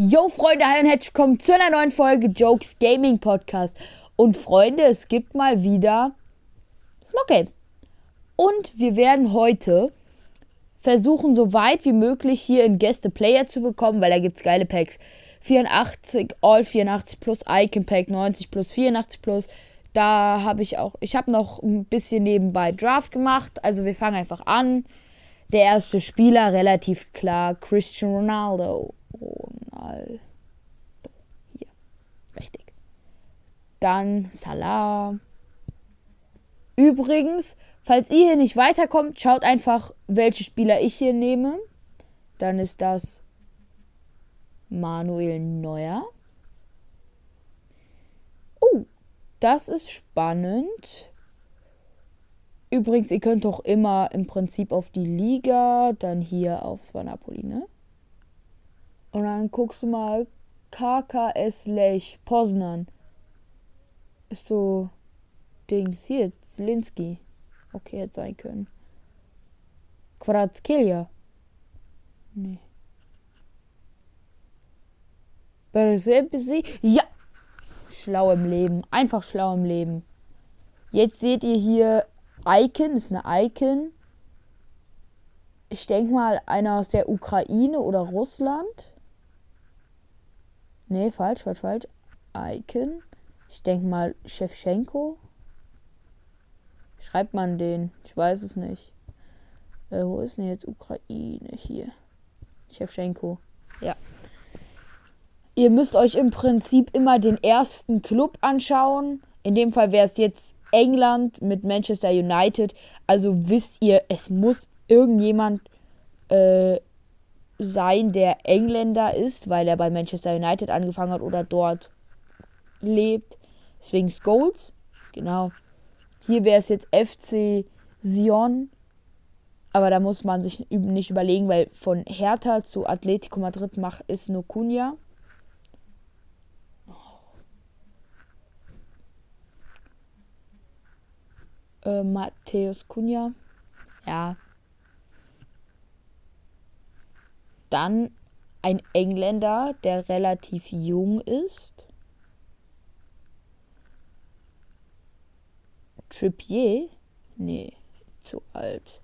Yo Freunde, hi und herzlich willkommen zu einer neuen Folge Jokes Gaming Podcast. Und Freunde, es gibt mal wieder Smoke Games. Und wir werden heute versuchen, so weit wie möglich hier in Gäste Player zu bekommen, weil da gibt es geile Packs. 84, All 84 plus Icon Pack, 90 plus 84 plus. Da habe ich auch, ich habe noch ein bisschen nebenbei Draft gemacht. Also wir fangen einfach an. Der erste Spieler, relativ klar, Christian Ronaldo. Ronaldo. Hier. Richtig. Dann Salah. Übrigens, falls ihr hier nicht weiterkommt, schaut einfach, welche Spieler ich hier nehme. Dann ist das Manuel Neuer. Oh, das ist spannend. Übrigens, ihr könnt doch immer im Prinzip auf die Liga, dann hier auf Napoli, ne? Und dann guckst du mal KKS Lech Poznan. Ist so Dings hier, Zielinski. Okay, hätte sein können. Quarazkelia. Nee. Ja! Schlau im Leben. Einfach schlau im Leben. Jetzt seht ihr hier Icon, ist eine Icon. Ich denke mal einer aus der Ukraine oder Russland. Nee, falsch, falsch, falsch. Icon. Ich denke mal Shevchenko. Schreibt man den? Ich weiß es nicht. Äh, wo ist denn jetzt Ukraine? Hier. Shevchenko. Ja. Ihr müsst euch im Prinzip immer den ersten Club anschauen. In dem Fall wäre es jetzt England mit Manchester United. Also wisst ihr, es muss irgendjemand äh, sein, der Engländer ist, weil er bei Manchester United angefangen hat oder dort lebt. Deswegen Scholes. Genau. Hier wäre es jetzt FC Sion. Aber da muss man sich nicht überlegen, weil von Hertha zu Atletico Madrid macht ist nur Cunha. Äh, Matthäus Cunha. Ja, Dann ein Engländer, der relativ jung ist. Trippier? Nee, zu alt.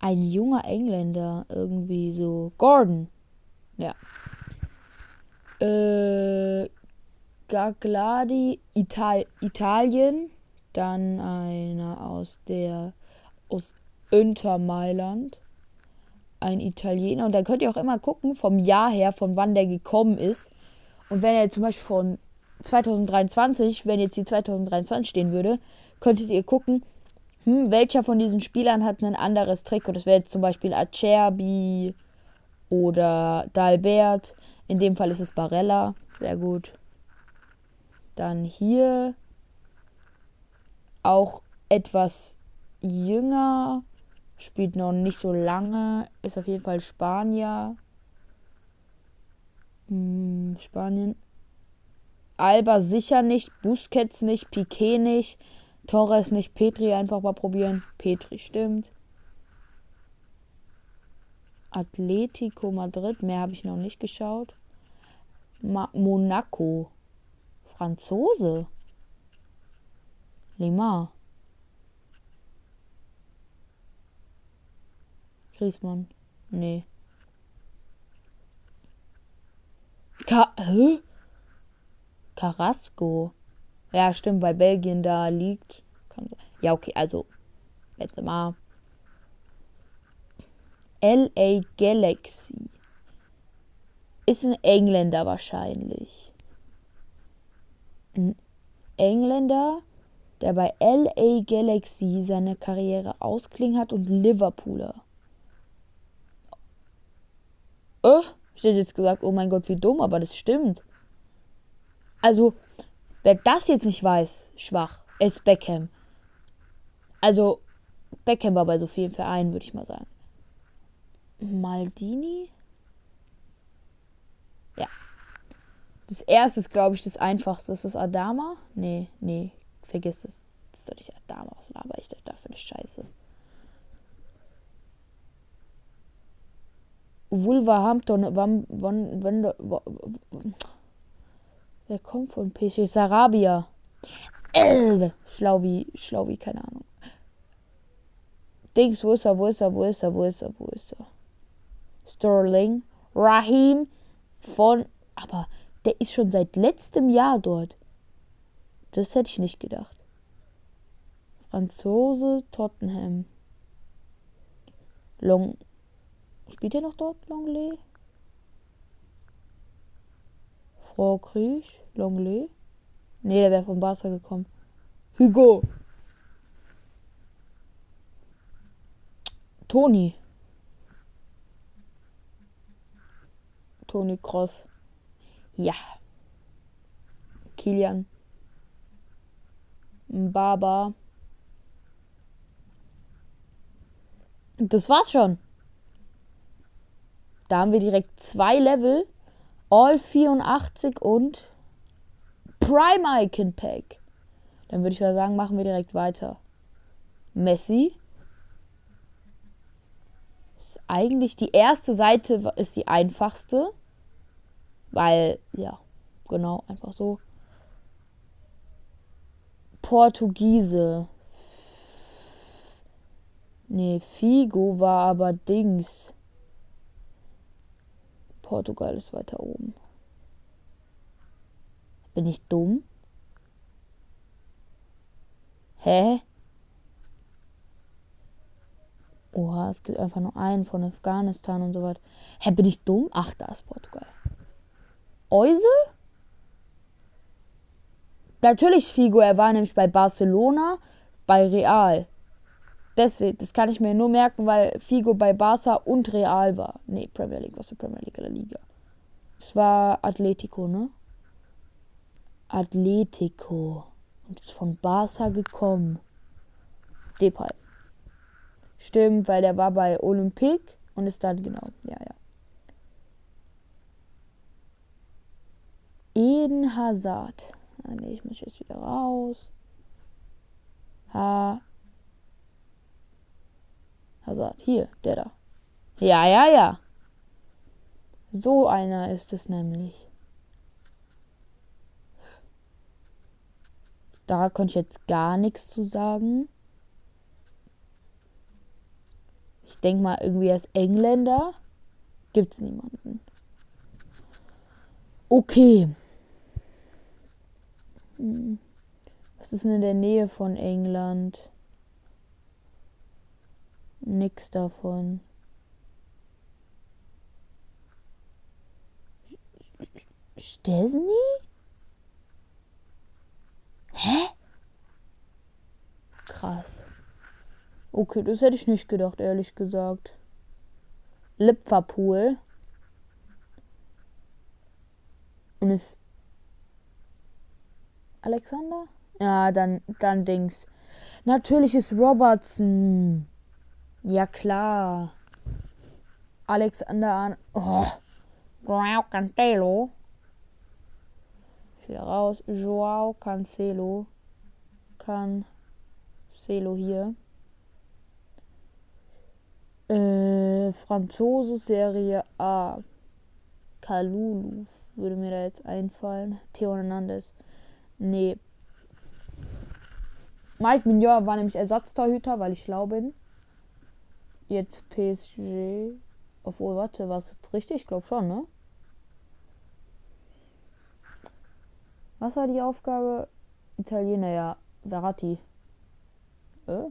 Ein junger Engländer, irgendwie so. Gordon. Ja. Äh, Gagladi, Ital Italien. Dann einer aus der aus Inter Mailand ein Italiener. Und dann könnt ihr auch immer gucken, vom Jahr her, von wann der gekommen ist. Und wenn er zum Beispiel von 2023, wenn jetzt die 2023 stehen würde, könntet ihr gucken, hm, welcher von diesen Spielern hat ein anderes Trikot. Das wäre jetzt zum Beispiel Acerbi oder Dalbert. In dem Fall ist es Barella. Sehr gut. Dann hier auch etwas jünger Spielt noch nicht so lange. Ist auf jeden Fall Spanier. Hm, Spanien. Alba sicher nicht. Busquets nicht. Piquet nicht. Torres nicht. Petri einfach mal probieren. Petri stimmt. Atletico Madrid. Mehr habe ich noch nicht geschaut. Ma Monaco. Franzose. Limar. Griesmann. Nee. Ka Hä? Carrasco. Ja, stimmt, weil Belgien da liegt. Ja, okay, also. Jetzt mal. LA Galaxy. Ist ein Engländer wahrscheinlich. Ein Engländer, der bei LA Galaxy seine Karriere ausklingen hat und Liverpooler. Oh, ich hätte jetzt gesagt, oh mein Gott, wie dumm, aber das stimmt. Also, wer das jetzt nicht weiß, schwach, ist Beckham. Also, Beckham war bei so vielen Vereinen, würde ich mal sagen. Maldini? Ja. Das erste ist, glaube ich, das einfachste. Ist das Adama? Nee, nee, vergiss es. Das ist doch nicht Adama, was laber ich dafür eine Scheiße. Wolverhampton, wann, wer kommt von PSG? Sarabia. Äh, schlau wie, schlau wie, keine Ahnung. Dings, wo ist er, wo ist er, wo ist er, wo ist er, wo ist er? Sterling. Rahim von, aber der ist schon seit letztem Jahr dort. Das hätte ich nicht gedacht. Franzose, Tottenham. Long. Spielt er noch dort, Longley? Frau Kriech, Longley? Nee, der wäre vom Barca gekommen. Hugo. Toni. Toni Cross. Ja. Kilian. Baba. Das war's schon. Da haben wir direkt zwei Level. All 84 und Prime Icon Pack. Dann würde ich mal sagen, machen wir direkt weiter. Messi. Ist eigentlich die erste Seite ist die einfachste. Weil, ja, genau, einfach so. Portugiese. Nee, Figo war aber Dings. Portugal ist weiter oben. Bin ich dumm? Hä? Oha, es gibt einfach nur einen von Afghanistan und so weiter. Hä, bin ich dumm? Ach, da ist Portugal. Euse? Natürlich Figo, er war nämlich bei Barcelona, bei Real. Deswegen, das kann ich mir nur merken, weil Figo bei Barca und Real war. Nee, Premier League, was für Premier League oder Liga? Das war Atletico, ne? Atletico. Und ist von Barca gekommen. Depay. Stimmt, weil der war bei Olympique und ist dann, genau, ja, ja. Eden Hazard. Ah, nee, ich muss jetzt wieder raus. Ha. Hazard. Hier, der da. Ja, ja, ja. So einer ist es nämlich. Da konnte ich jetzt gar nichts zu sagen. Ich denke mal, irgendwie als Engländer gibt es niemanden. Okay. Hm. Was ist denn in der Nähe von England? Nix davon. Stesny? Hä? Krass. Okay, das hätte ich nicht gedacht, ehrlich gesagt. Liverpool. Und ist Alexander? Ja, dann, dann Dings. Natürlich ist Robertson. Ja, klar. Alexander an. Oh. Joao Cancelo. Wieder raus. Joao Cancelo. Cancelo hier. Äh, Franzose Serie A. Kalulu würde mir da jetzt einfallen. Theo Hernandez. Nee. Mike Mignon war nämlich Ersatztorhüter, weil ich schlau bin. Jetzt PSG. Obwohl, warte, war es jetzt richtig? Ich glaube schon, ne? Was war die Aufgabe? Italiener, ja. Verratti. Äh?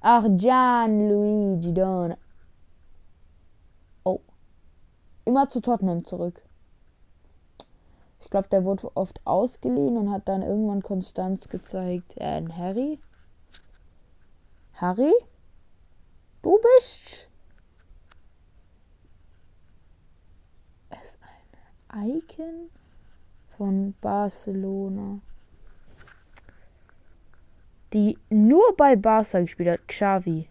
Ach, Gianluigi Don. Oh. Immer zu Tottenham zurück. Ich glaube, der wurde oft ausgeliehen und hat dann irgendwann Konstanz gezeigt. Äh, Harry? Harry? Du bist. Es ein Icon von Barcelona. Die nur bei Barca gespielt hat. Xavi.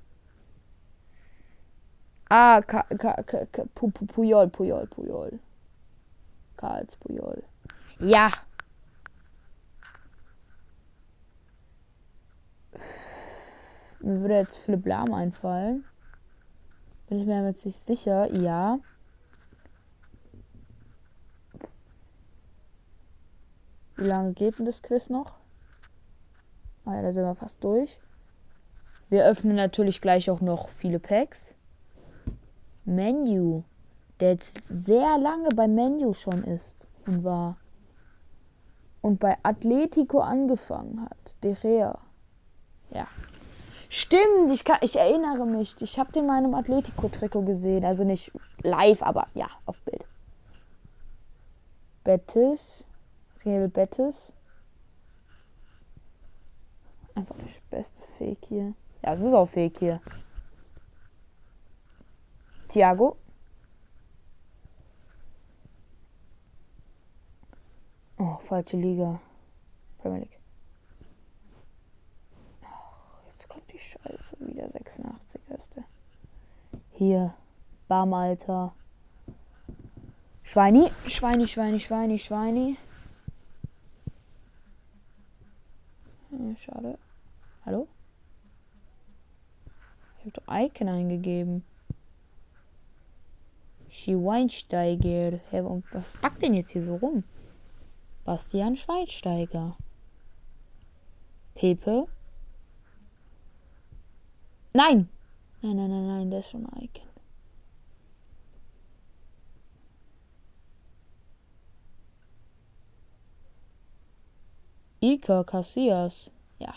Ah, Ka Ka Ka Puyol, Puyol, Puyol. Karls Puyol. Ja. Mir würde jetzt Philipp Lahm einfallen. Bin ich mir jetzt nicht sicher. Ja. Wie lange geht denn das Quiz noch? Ah ja, da sind wir fast durch. Wir öffnen natürlich gleich auch noch viele Packs. Menu. Der jetzt sehr lange bei Menu schon ist und war. Und bei Atletico angefangen hat. De Rea. Ja. Stimmt, ich, kann, ich erinnere mich. Ich habe den in meinem Atletico-Trikot gesehen. Also nicht live, aber ja, auf Bild. Betis. Real Betis. Einfach das beste Fake hier. Ja, es ist auch Fake hier. Thiago. Oh, falsche Liga. Premier League. Ach, jetzt kommt die Scheiße. Wieder 86 erste. Hier. Barmalter. Schweini. Schweini, Schweini, Schweini, Schweini. Hm, schade. Hallo? Ich habe doch Icon eingegeben. Schweinsteiger. Hä, und was packt denn jetzt hier so rum? Bastian Schweinsteiger. Pepe. Nein! Nein, nein, nein, nein, der ist schon Icon. Iker Casillas. Ja.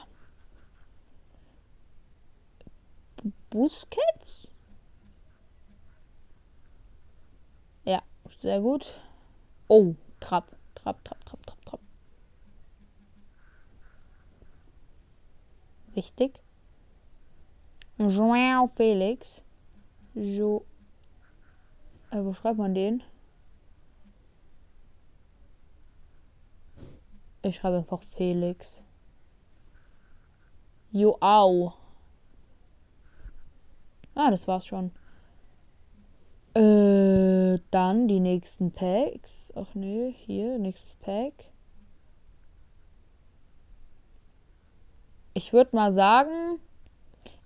Busquets? Ja, sehr gut. Oh, Trapp, Trapp, Trapp, Trapp, Trapp, Trapp. Wichtig. Joao Felix. Jo. Äh, wo schreibt man den? Ich schreibe einfach Felix. Joao. Ah, das war's schon. Äh, dann die nächsten Packs. Ach nee, hier, nächstes Pack. Ich würde mal sagen,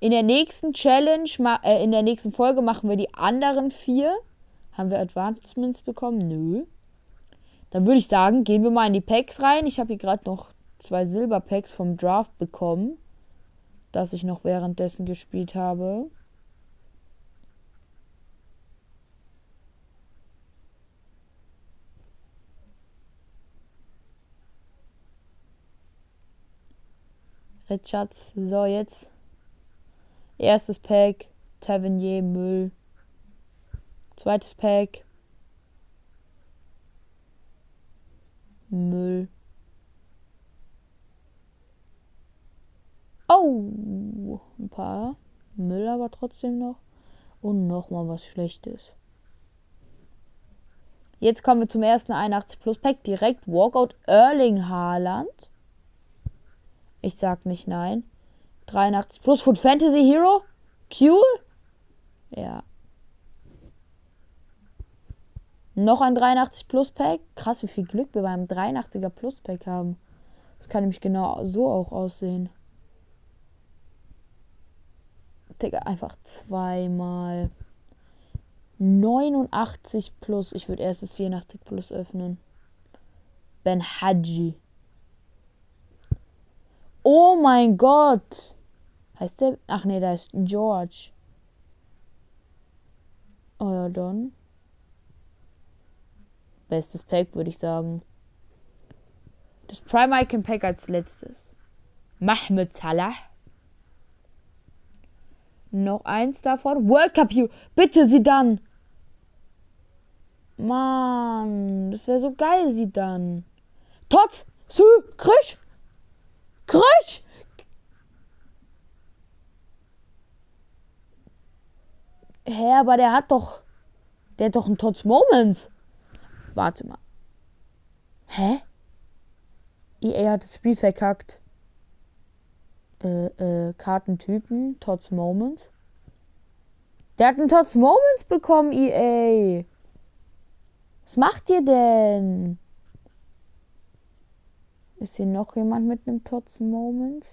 in der nächsten Challenge, äh, in der nächsten Folge machen wir die anderen vier. Haben wir Advancements bekommen? Nö. Dann würde ich sagen, gehen wir mal in die Packs rein. Ich habe hier gerade noch zwei Silberpacks vom Draft bekommen, das ich noch währenddessen gespielt habe. Richards. So, jetzt. Erstes Pack. Tavernier Müll. Zweites Pack. Müll. Oh, ein paar Müll aber trotzdem noch. Und nochmal was Schlechtes. Jetzt kommen wir zum ersten 81 Plus Pack. Direkt Walkout Erling Haaland. Ich sag nicht nein. 83 Plus Food Fantasy Hero. Cool. Ja. Noch ein 83 Plus Pack. Krass, wie viel Glück wir beim 83er Plus Pack haben. Das kann nämlich genau so auch aussehen. Digga, einfach zweimal. 89 plus. Ich würde erst das 84 plus öffnen. Ben Haji. Oh mein Gott. Heißt der? Ach nee, da ist George. Oh ja, dann. Bestes Pack, würde ich sagen. Das Prime Icon Pack als letztes. Mahmoud Salah. Noch eins davon. World Cup You. Bitte sie dann. Mann, das wäre so geil, sie dann. Tots, Sü, Krisch. Krisch. Hä, aber der hat doch. Der hat doch einen Tots Moments. Warte mal. Hä? EA hat das Spiel verkackt. Äh, äh, Kartentypen, Tots Moments. Der hat einen Tots Moments bekommen, EA. Was macht ihr denn? Ist hier noch jemand mit einem Tots Moments?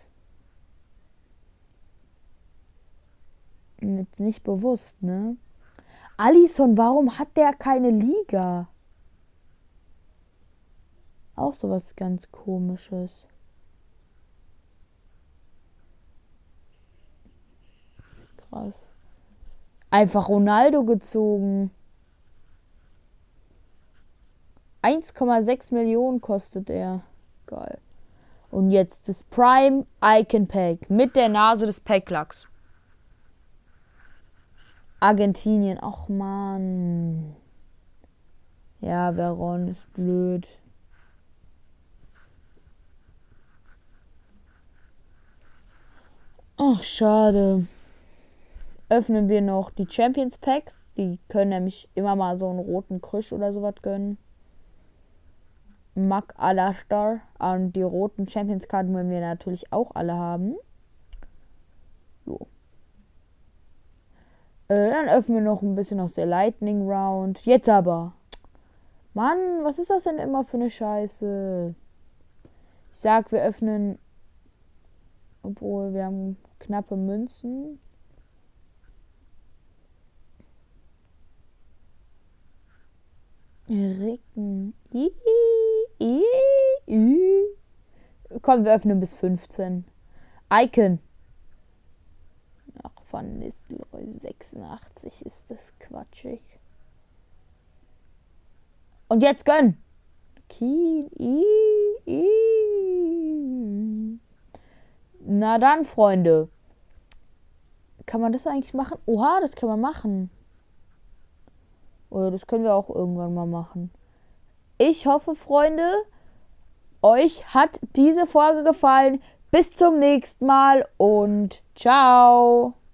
Jetzt nicht bewusst, ne? Alison, warum hat der keine Liga? Auch sowas ganz komisches. Krass. Einfach Ronaldo gezogen. 1,6 Millionen kostet er. Geil. Und jetzt das Prime Icon Pack mit der Nase des Packlacks. Argentinien. Ach man. Ja, Veron ist blöd. Ach, schade. Öffnen wir noch die Champions Packs. Die können nämlich immer mal so einen roten Krüsch oder sowas gönnen. Mac Alastar. Und die roten Champions-Karten wollen wir natürlich auch alle haben. So. Äh, dann öffnen wir noch ein bisschen aus der Lightning Round. Jetzt aber. Mann, was ist das denn immer für eine Scheiße? Ich sag, wir öffnen. Obwohl, wir haben knappe Münzen. Ricken. I, I. Komm, wir öffnen bis 15. Icon. Von Nistelrooy 86 ist das quatschig. Und jetzt gönn. Keen, I, I. Na dann, Freunde. Kann man das eigentlich machen? Oha, das kann man machen. Oder das können wir auch irgendwann mal machen. Ich hoffe, Freunde, euch hat diese Folge gefallen. Bis zum nächsten Mal und ciao.